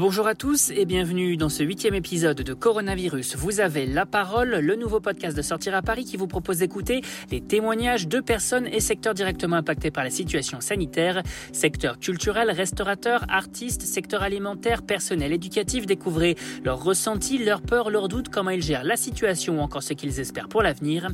Bonjour à tous et bienvenue dans ce huitième épisode de Coronavirus. Vous avez la parole, le nouveau podcast de Sortir à Paris qui vous propose d'écouter les témoignages de personnes et secteurs directement impactés par la situation sanitaire. Secteur culturel, restaurateur, artistes, secteur alimentaire, personnel éducatif. Découvrez leurs ressentis, leurs peurs, leurs doutes, comment ils gèrent la situation ou encore ce qu'ils espèrent pour l'avenir.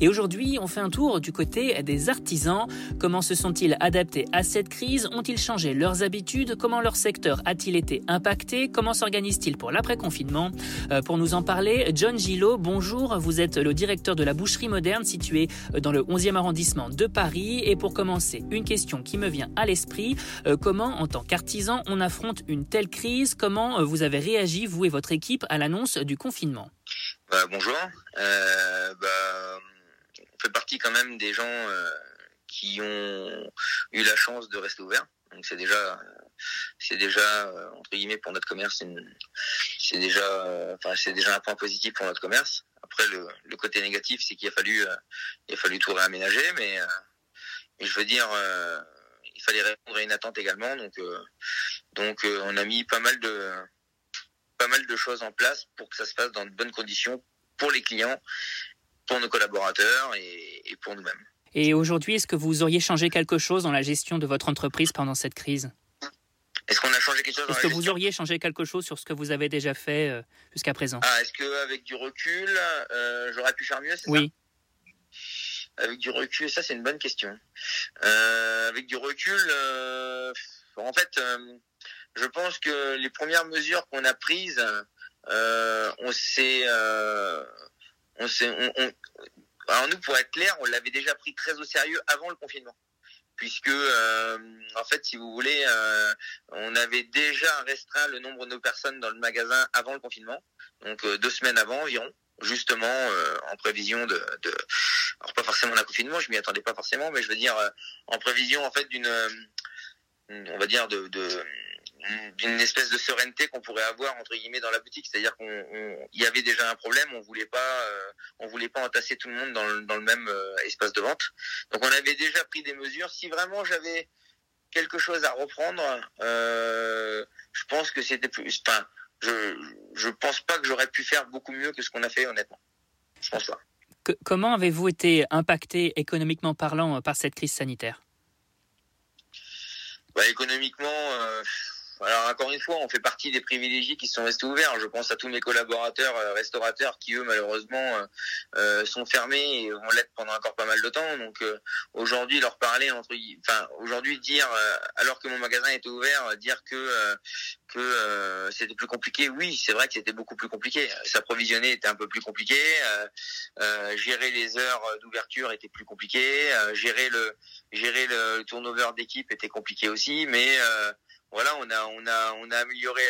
Et aujourd'hui, on fait un tour du côté des artisans. Comment se sont-ils adaptés à cette crise? Ont-ils changé leurs habitudes? Comment leur secteur a-t-il été impacté Comment s'organise-t-il pour l'après-confinement? Euh, Pour nous en parler, John Gillot, bonjour. Vous êtes le directeur de la boucherie moderne située euh, dans le 11e arrondissement de Paris. Et pour commencer, une question qui me vient à l'esprit. Euh, comment, en tant qu'artisan, on affronte une telle crise? Comment vous avez réagi, vous et votre équipe, à l'annonce du confinement? Bah, Bonjour. Bah, on fait partie quand même des gens qui ont eu la chance de rester ouverts. Donc c'est déjà c'est déjà euh, entre guillemets pour notre commerce c'est déjà euh, enfin c'est déjà un point positif pour notre commerce. Après le, côté négatif c'est qu'il a fallu euh, il a fallu tout réaménager mais, je veux dire il fallait répondre à une attente également. Donc donc on a mis pas mal de pas mal de choses en place pour que ça se passe dans de bonnes conditions pour les clients pour nos collaborateurs et pour nous-mêmes. Et aujourd'hui, est-ce que vous auriez changé quelque chose dans la gestion de votre entreprise pendant cette crise? Est-ce qu'on a changé quelque chose Est-ce que vous auriez changé quelque chose sur ce que vous avez déjà fait euh, jusqu'à présent? Ah, Est-ce qu'avec du recul, euh, j'aurais pu faire mieux Oui. avec du recul, ça c'est une bonne question. Euh, avec du recul, en fait, je pense que les premières mesures qu'on a prises, on s'est, on s'est, alors nous, pour être clair, on l'avait déjà pris très au sérieux avant le confinement puisque en fait, si vous voulez, euh, on avait déjà restreint le nombre de personnes dans le magasin avant le confinement, donc euh, deux semaines avant environ, justement en prévision de, de, alors pas forcément d'un confinement, je m'y attendais pas forcément, mais je veux dire en prévision en fait d'une, on va dire de, de d'une espèce de sérénité qu'on pourrait avoir entre guillemets dans la boutique. C'est-à-dire qu'on il y avait déjà un problème on voulait pas euh, on voulait pas entasser tout le monde dans le, dans le même euh, espace de vente. Donc on avait déjà pris des mesures. Si vraiment j'avais quelque chose à reprendre euh, je pense que c'était plus enfin je je pense pas que j'aurais pu faire beaucoup mieux que ce qu'on a fait honnêtement. Je pense pas. Comment avez-vous été impacté économiquement parlant par cette crise sanitaire? Bah, économiquement alors encore une fois, on fait partie des privilégiés qui sont restés ouverts. Je pense à tous mes collaborateurs euh, restaurateurs qui eux malheureusement euh, euh, sont fermés et vont l'être pendant encore pas mal de temps. Donc aujourd'hui leur parler entre, enfin aujourd'hui dire alors que mon magasin était ouvert, dire que que c'était plus compliqué. Oui, c'est vrai que c'était beaucoup plus compliqué. S'approvisionner était un peu plus compliqué. gérer les heures d'ouverture était plus compliqué. gérer le gérer le turnover d'équipe était compliqué aussi, mais voilà, on a, on a, on a amélioré,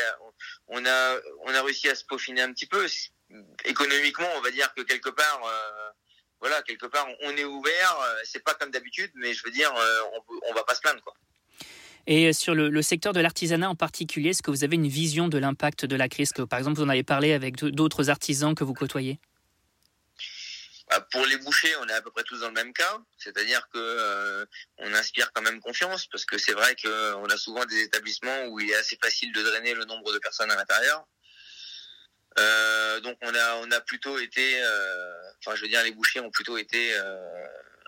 on a, on a réussi à se peaufiner un petit peu. Économiquement, on va dire que quelque part, euh, voilà, quelque part, on est ouvert. Euh, c'est pas comme d'habitude, mais je veux dire, euh, on, on va pas se plaindre, quoi. Et sur le, secteur de l'artisanat en particulier, est-ce que vous avez une vision de l'impact de la crise que, Par exemple, vous en avez parlé avec d'autres artisans que vous côtoyez? Bah, pour les bouchers, on est à peu près tous dans le même cas, c'est-à-dire que euh, on inspire quand même confiance parce que c'est vrai qu'on a souvent des établissements où il est assez facile de drainer le nombre de personnes à l'intérieur. Euh, donc on a on a plutôt été, euh, enfin je veux dire les bouchers ont plutôt été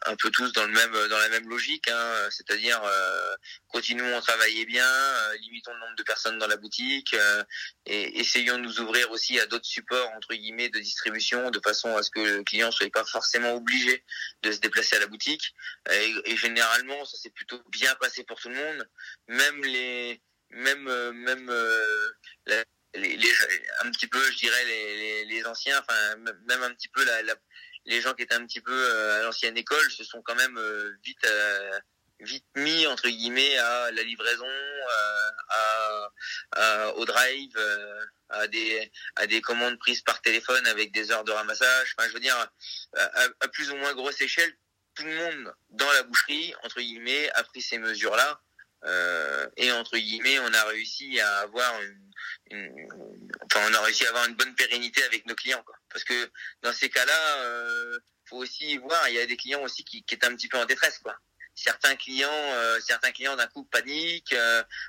un peu tous dans le même dans la même logique, hein, c'est-à-dire euh, continuons à travailler bien, euh, limitons le nombre de personnes dans la boutique euh, et essayons de nous ouvrir aussi à d'autres supports entre guillemets de distribution de façon à ce que le client soit pas forcément obligé de se déplacer à la boutique. Et, et généralement ça s'est plutôt bien passé pour tout le monde, même les même même les, les, un petit peu je dirais les, les, les anciens enfin même un petit peu la, la les gens qui étaient un petit peu euh, à l'ancienne école se sont quand même euh, vite euh, vite mis entre guillemets à la livraison, à, au drive, à des à des commandes prises par téléphone avec des heures de ramassage. Enfin, je veux dire, à, à plus ou moins grosse échelle, tout le monde dans la boucherie entre guillemets a pris ces mesures là. Euh, et entre guillemets, on a réussi à avoir une, enfin, on a réussi à avoir une bonne pérennité avec nos clients, quoi. Parce que dans ces cas-là, euh, faut aussi voir, il y a des clients aussi qui, qui étaient un petit peu en détresse, quoi. certains clients, certains clients d'un coup paniquent.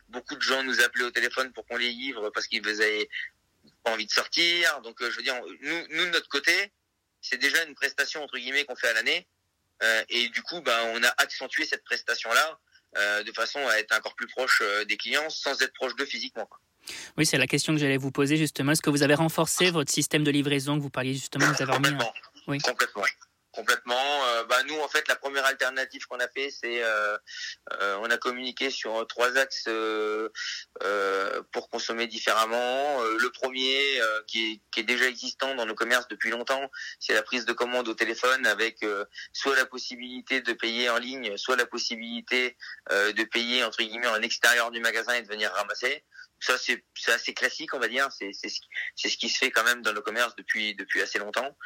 beaucoup de gens nous appelaient au téléphone pour qu'on les livre parce qu'ils avaient pas envie de sortir. Donc, je veux dire, nous, nous de notre côté, c'est déjà une prestation entre guillemets qu'on fait à l'année. et du coup, ben, on a accentué cette prestation-là de façon à être encore plus proche des clients sans être proche d'eux physiquement. Oui, c'est la question que j'allais vous poser justement. Est-ce que vous avez renforcé votre système de livraison que vous parliez justement vous avez Complètement. Oui. Complètement. Complètement. Euh, bah nous, en fait, la première alternative qu'on a fait, c'est euh, euh, on a communiqué sur trois axes pour consommer différemment. le premier, qui est, qui, est, déjà existant dans nos commerces depuis longtemps, c'est la prise de commande au téléphone avec soit la possibilité de payer en ligne, soit la possibilité de payer entre guillemets en extérieur du magasin et de venir ramasser ça c'est assez classique on va dire. C'est c'est ce qui se fait quand même dans le commerce depuis depuis assez longtemps.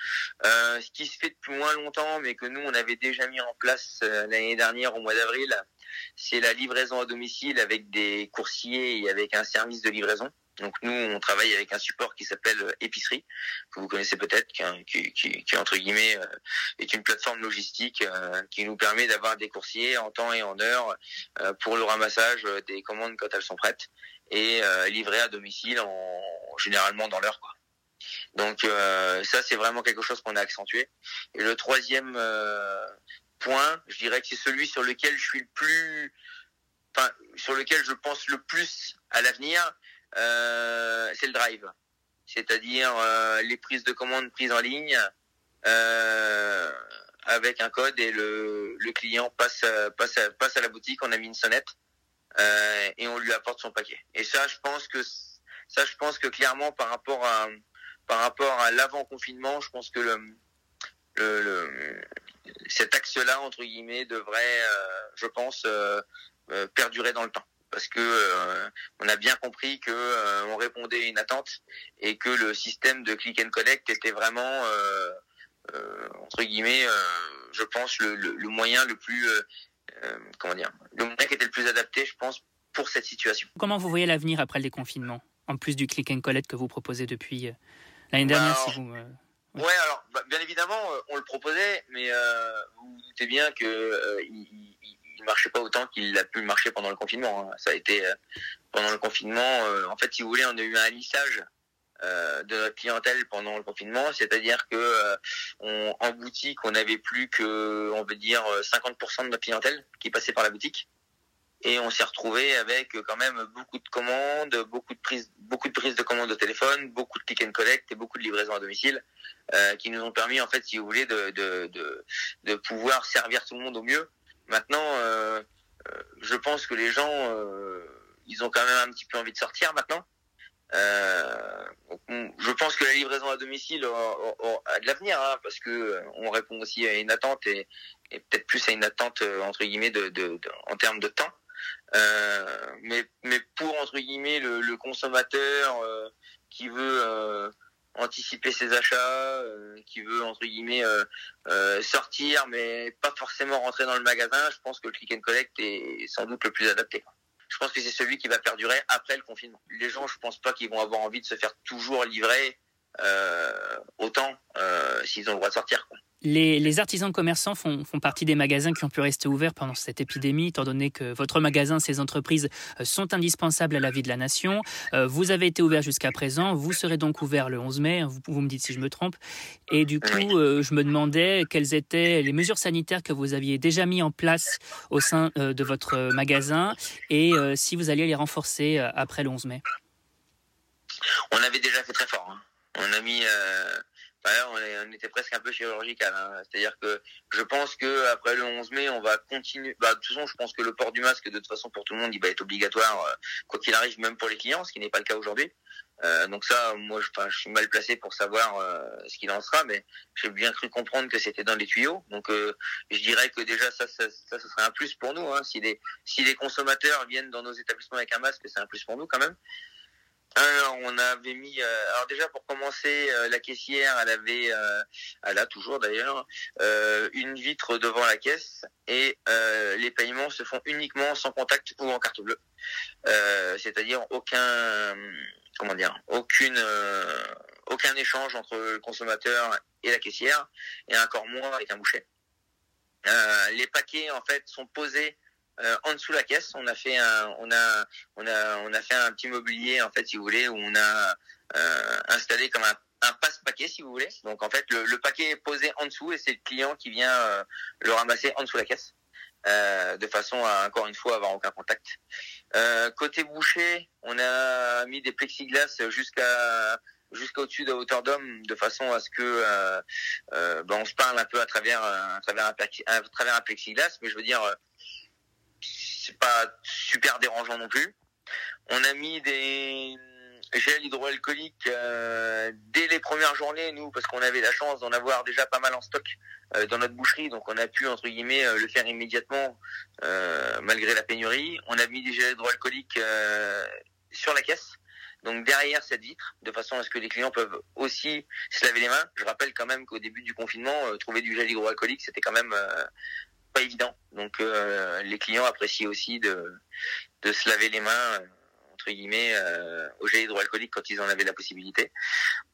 Euh, ce qui se fait depuis moins longtemps mais que nous on avait déjà mis en place euh, l'année dernière au mois d'avril c'est la livraison à domicile avec des coursiers et avec un service de livraison donc nous, on travaille avec un support qui s'appelle euh, Épicerie, que vous connaissez peut-être, qui, qui, qui, entre guillemets euh, est une plateforme logistique euh, qui nous permet d'avoir des coursiers en temps et en heure pour le ramassage des commandes quand elles sont prêtes et livrées à domicile en, généralement dans l'heure. Donc ça, c'est vraiment quelque chose qu'on a accentué. Et le troisième point, je dirais que c'est celui sur lequel je suis le plus, enfin sur lequel je pense le plus à l'avenir, c'est le drive, c'est-à-dire euh, les prises de commandes prises en ligne euh, avec un code et le, le client passe passe passe à la boutique, on a mis une sonnette et on lui apporte son paquet. Et ça, je pense que ça, je pense que clairement par rapport à par rapport à l'avant confinement, je pense que le, le cet axe-là entre guillemets devrait, je pense, perdurer dans le temps parce que euh, on a bien compris que euh, on répondait à une attente et que le système de click and collect était vraiment euh, entre guillemets, je pense le, le, moyen le plus comment dire, le moyen qui était le plus adapté, je pense, pour cette situation. Comment vous voyez l'avenir après le déconfinement, en plus du click and collect que vous proposez depuis l'année dernière, si vous Ouais, alors bah, bien évidemment, on le proposait, mais vous vous doutez bien que il, marchait pas autant qu'il a pu marcher pendant le confinement. Hein. Ça a été euh, pendant le confinement. Euh, en fait, si vous voulez, on a eu un lissage euh, de notre clientèle pendant le confinement, c'est-à-dire que en boutique, on n'avait plus que, on veut dire, 50% de notre clientèle qui passait par la boutique. Et on s'est retrouvé avec quand même beaucoup de commandes, beaucoup de prises, beaucoup de prises de commandes au téléphone, beaucoup de click and collect et beaucoup de livraisons à domicile, qui nous ont permis en fait, si vous voulez, de, de, de pouvoir servir tout le monde au mieux Maintenant, euh, euh, je pense que les gens, euh, ils ont quand même un petit peu envie de sortir maintenant. je pense que la livraison à domicile a, de l'avenir hein, parce que on répond aussi à une attente et, peut-être plus à une attente entre guillemets de, en termes de temps. mais mais pour entre guillemets le, le consommateur qui veut anticiper ses achats, euh, qui veut entre guillemets euh, euh, sortir, mais pas forcément rentrer dans le magasin, je pense que le click and collect est sans doute le plus adapté. Je pense que c'est celui qui va perdurer après le confinement. Les gens, je pense pas qu'ils vont avoir envie de se faire toujours livrer autant s'ils ont le droit de sortir. Quoi. Les, artisans commerçants font, partie des magasins qui ont pu rester ouverts pendant cette épidémie, étant donné que votre magasin, ces entreprises euh, sont indispensables à la vie de la nation. Euh, vous avez été ouvert jusqu'à présent, vous serez donc ouvert le 11 mai, vous, me dites si je me trompe. Et du coup, euh, je me demandais quelles étaient les mesures sanitaires que vous aviez déjà mis en place au sein de votre magasin et si vous alliez les renforcer après le 11 mai. On avait déjà fait très fort. Hein. On a mis on, était presque un peu chirurgical. Hein. C'est-à-dire que je pense que après le 11 mai, on va continuer. Bah, de toute façon, je pense que le port du masque, de toute façon, pour tout le monde, il va être obligatoire, euh, quoi qu'il arrive, même pour les clients, ce qui n'est pas le cas aujourd'hui. Euh, donc ça, moi, je, je, suis mal placé pour savoir euh, ce qu'il en sera, mais j'ai bien cru comprendre que c'était dans les tuyaux. Donc, je dirais que déjà, ça, ça, ça, serait un plus pour nous. Hein. Si les si les consommateurs viennent dans nos établissements avec un masque, c'est un plus pour nous quand même. Alors, on avait mis. Euh, alors déjà pour commencer, euh, la caissière, elle avait, euh, elle a toujours d'ailleurs, une vitre devant la caisse et les paiements se font uniquement sans contact ou en carte bleue. C'est-à-dire aucun, comment dire, aucune, aucun échange entre le consommateur et la caissière et encore moins avec un boucher. les paquets en fait sont posés en dessous de la caisse. On a fait un, on a, on a, on a fait un petit mobilier en fait, si vous voulez, où on a installé comme un un passe-paquet si vous voulez. Donc en fait le, paquet est posé en dessous et c'est le client qui vient euh, le ramasser en dessous de la caisse. Euh, de façon à encore une fois avoir aucun contact. Euh, côté boucher, on a mis des plexiglas jusqu'à jusqu'au-dessus de hauteur d'homme de façon à ce que ben, on se parle un peu à travers à travers un, à travers un plexiglas, mais je veux dire c'est pas super dérangeant non plus. On a mis des gel hydroalcoolique euh, dès les premières journées, nous, parce qu'on avait la chance d'en avoir déjà pas mal en stock euh, dans notre boucherie, donc on a pu entre guillemets euh, le faire immédiatement malgré la pénurie. On a mis des gels hydroalcooliques sur la caisse. Donc derrière cette vitre, de façon à ce que les clients peuvent aussi se laver les mains. Je rappelle quand même qu'au début du confinement, trouver du gel hydroalcoolique, c'était quand même pas évident. Donc les clients apprécient aussi de, de se laver les mains entre guillemets euh, au gel hydroalcoolique quand ils en avaient la possibilité.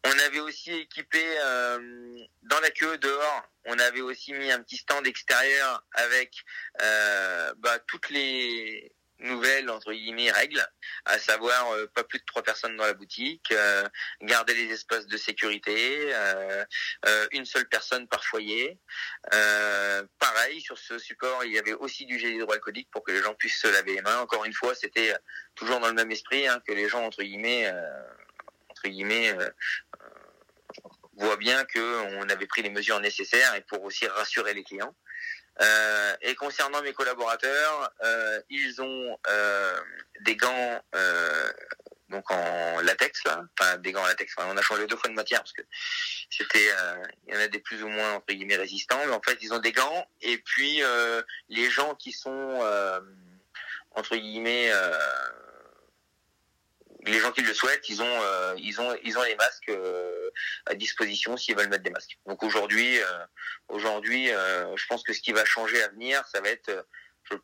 On avait aussi équipé euh, dans la queue dehors, on avait aussi mis un petit stand extérieur avec euh, bah, toutes les nouvelles entre guillemets règles, à savoir euh, pas plus de trois personnes dans la boutique, euh, garder les espaces de sécurité, euh, une seule personne par foyer. pareil sur ce support, il y avait aussi du gel hydroalcoolique pour que les gens puissent se laver les mains. Encore une fois, c'était toujours dans le même esprit hein, que les gens entre guillemets entre guillemets voient bien qu'on avait pris les mesures nécessaires et pour aussi rassurer les clients. Euh, et concernant mes collaborateurs, euh, ils ont euh, des gants donc en latex là, enfin des gants en latex. on a changé deux fois de matière parce que c'était, il y en a des plus ou moins entre guillemets résistants, mais en fait ils ont des gants. Et puis les gens qui sont entre guillemets les gens qui le souhaitent, ils ont, euh, ils ont, ils ont les masques euh, à disposition s'ils veulent mettre des masques. Donc aujourd'hui, euh, aujourd'hui, je pense que ce qui va changer à venir, ça va être, je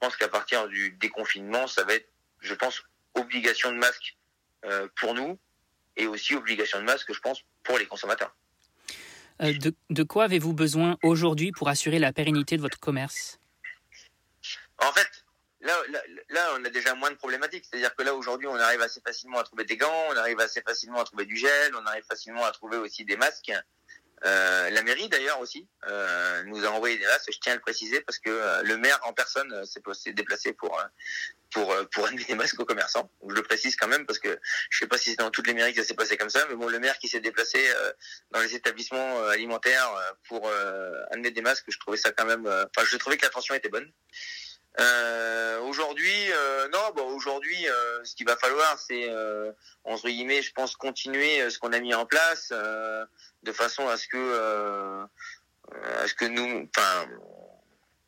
pense qu'à partir du déconfinement, ça va être, je pense, obligation de masque pour nous et aussi obligation de masque, je pense, pour les consommateurs. de, de quoi avez-vous besoin aujourd'hui pour assurer la pérennité de votre commerce? En fait, Là, là, on a déjà moins de problématiques. C'est-à-dire que là, aujourd'hui, on arrive assez facilement à trouver des gants, on arrive assez facilement à trouver du gel, on arrive facilement à trouver aussi des masques. Euh, la mairie, d'ailleurs, aussi, euh, nous a envoyé des masques. Je tiens à le préciser parce que euh, le maire en personne euh, s'est déplacé pour pour pour amener des masques aux commerçants. je le précise quand même parce que je sais pas si c'est dans toutes les mairies que ça s'est passé comme ça, mais bon, le maire qui s'est déplacé dans les établissements alimentaires pour amener des masques, je trouvais ça quand même. Enfin, je trouvais que l'attention était bonne. Euh, aujourd'hui, euh, non, bon, aujourd'hui, euh, ce qu'il va falloir, c'est entre guillemets, je pense, continuer ce qu'on a mis en place de façon à ce que, à ce que nous, enfin,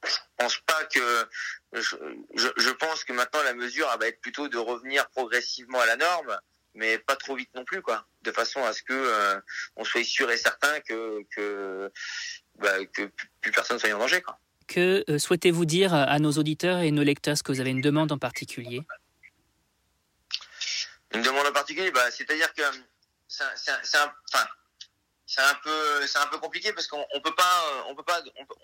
je pense pas que, je, je, pense que maintenant la mesure va être plutôt de revenir progressivement à la norme, mais pas trop vite non plus, quoi, de façon à ce que on soit sûr et certain que que, bah, que plus personne soit en danger, quoi. Que euh, souhaitez-vous dire à nos auditeurs et nos lecteurs Est-ce que vous avez une demande en particulier? Une demande en particulier bah, C'est-à-dire que c'est un, c'est un un peu compliqué parce qu'on on peut pas on peut pas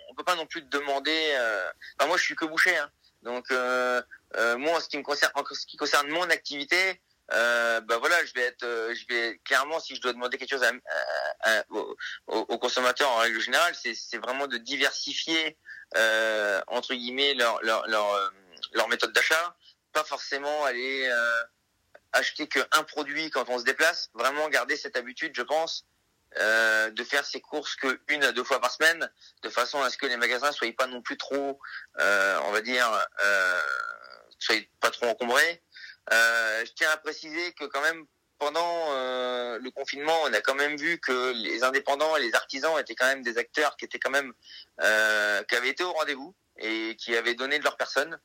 on peut, pas non plus demander euh... moi je suis que boucher hein. donc euh, euh, moi en ce qui me concerne en ce qui concerne mon activité euh, bah voilà je vais être je vais clairement si je dois demander quelque chose aux, consommateurs en règle générale c'est vraiment de diversifier euh, entre guillemets leur leur leur, euh, leur méthode d'achat, pas forcément aller euh, acheter qu'un produit quand on se déplace, vraiment garder cette habitude, je pense, euh, de faire ses courses que une à deux fois par semaine, de façon à ce que les magasins soient pas non plus trop, euh, on va dire, euh, soient pas trop encombrés. je tiens à préciser que quand même pendant euh, le confinement, on a quand même vu que les indépendants et les artisans étaient quand même des acteurs qui étaient quand même euh, qui avaient été au rendez-vous et qui avaient donné de leur personne.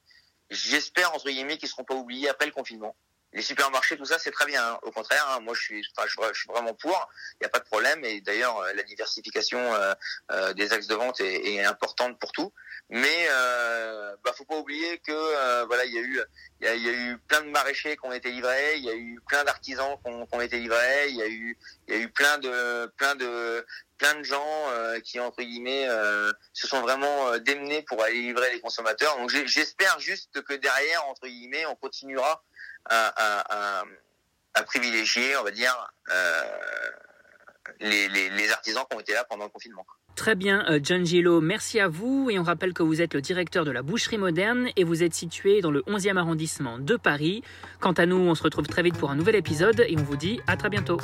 J'espère entre guillemets qu'ils seront pas oubliés après le confinement. Les supermarchés, tout ça, c'est très bien. Hein. Au contraire, hein, moi, je suis, enfin, je, suis vraiment pour. Il n'y a pas de problème. Et d'ailleurs, euh, la diversification euh, euh, des axes de vente est, est, importante pour tout. Mais euh, bah, faut pas oublier que euh, voilà, il y a eu, il y a, y a, eu plein de maraîchers qui ont été livrés. Il y a eu plein d'artisans qui ont, qui ont, été livrés. Il y a eu, il y a eu plein de, plein de, plein de gens qui entre guillemets se sont vraiment démenés pour aller livrer les consommateurs. Donc j'espère juste que derrière, entre guillemets, on continuera à, privilégier, on va dire, euh, les, artisans qui ont été là pendant le confinement. Très bien, euh, Gillo, merci à vous. Et on rappelle que vous êtes le directeur de la boucherie moderne et vous êtes situé dans le 11e arrondissement de Paris. Quant à nous, on se retrouve très vite pour un nouvel épisode et on vous dit à très bientôt.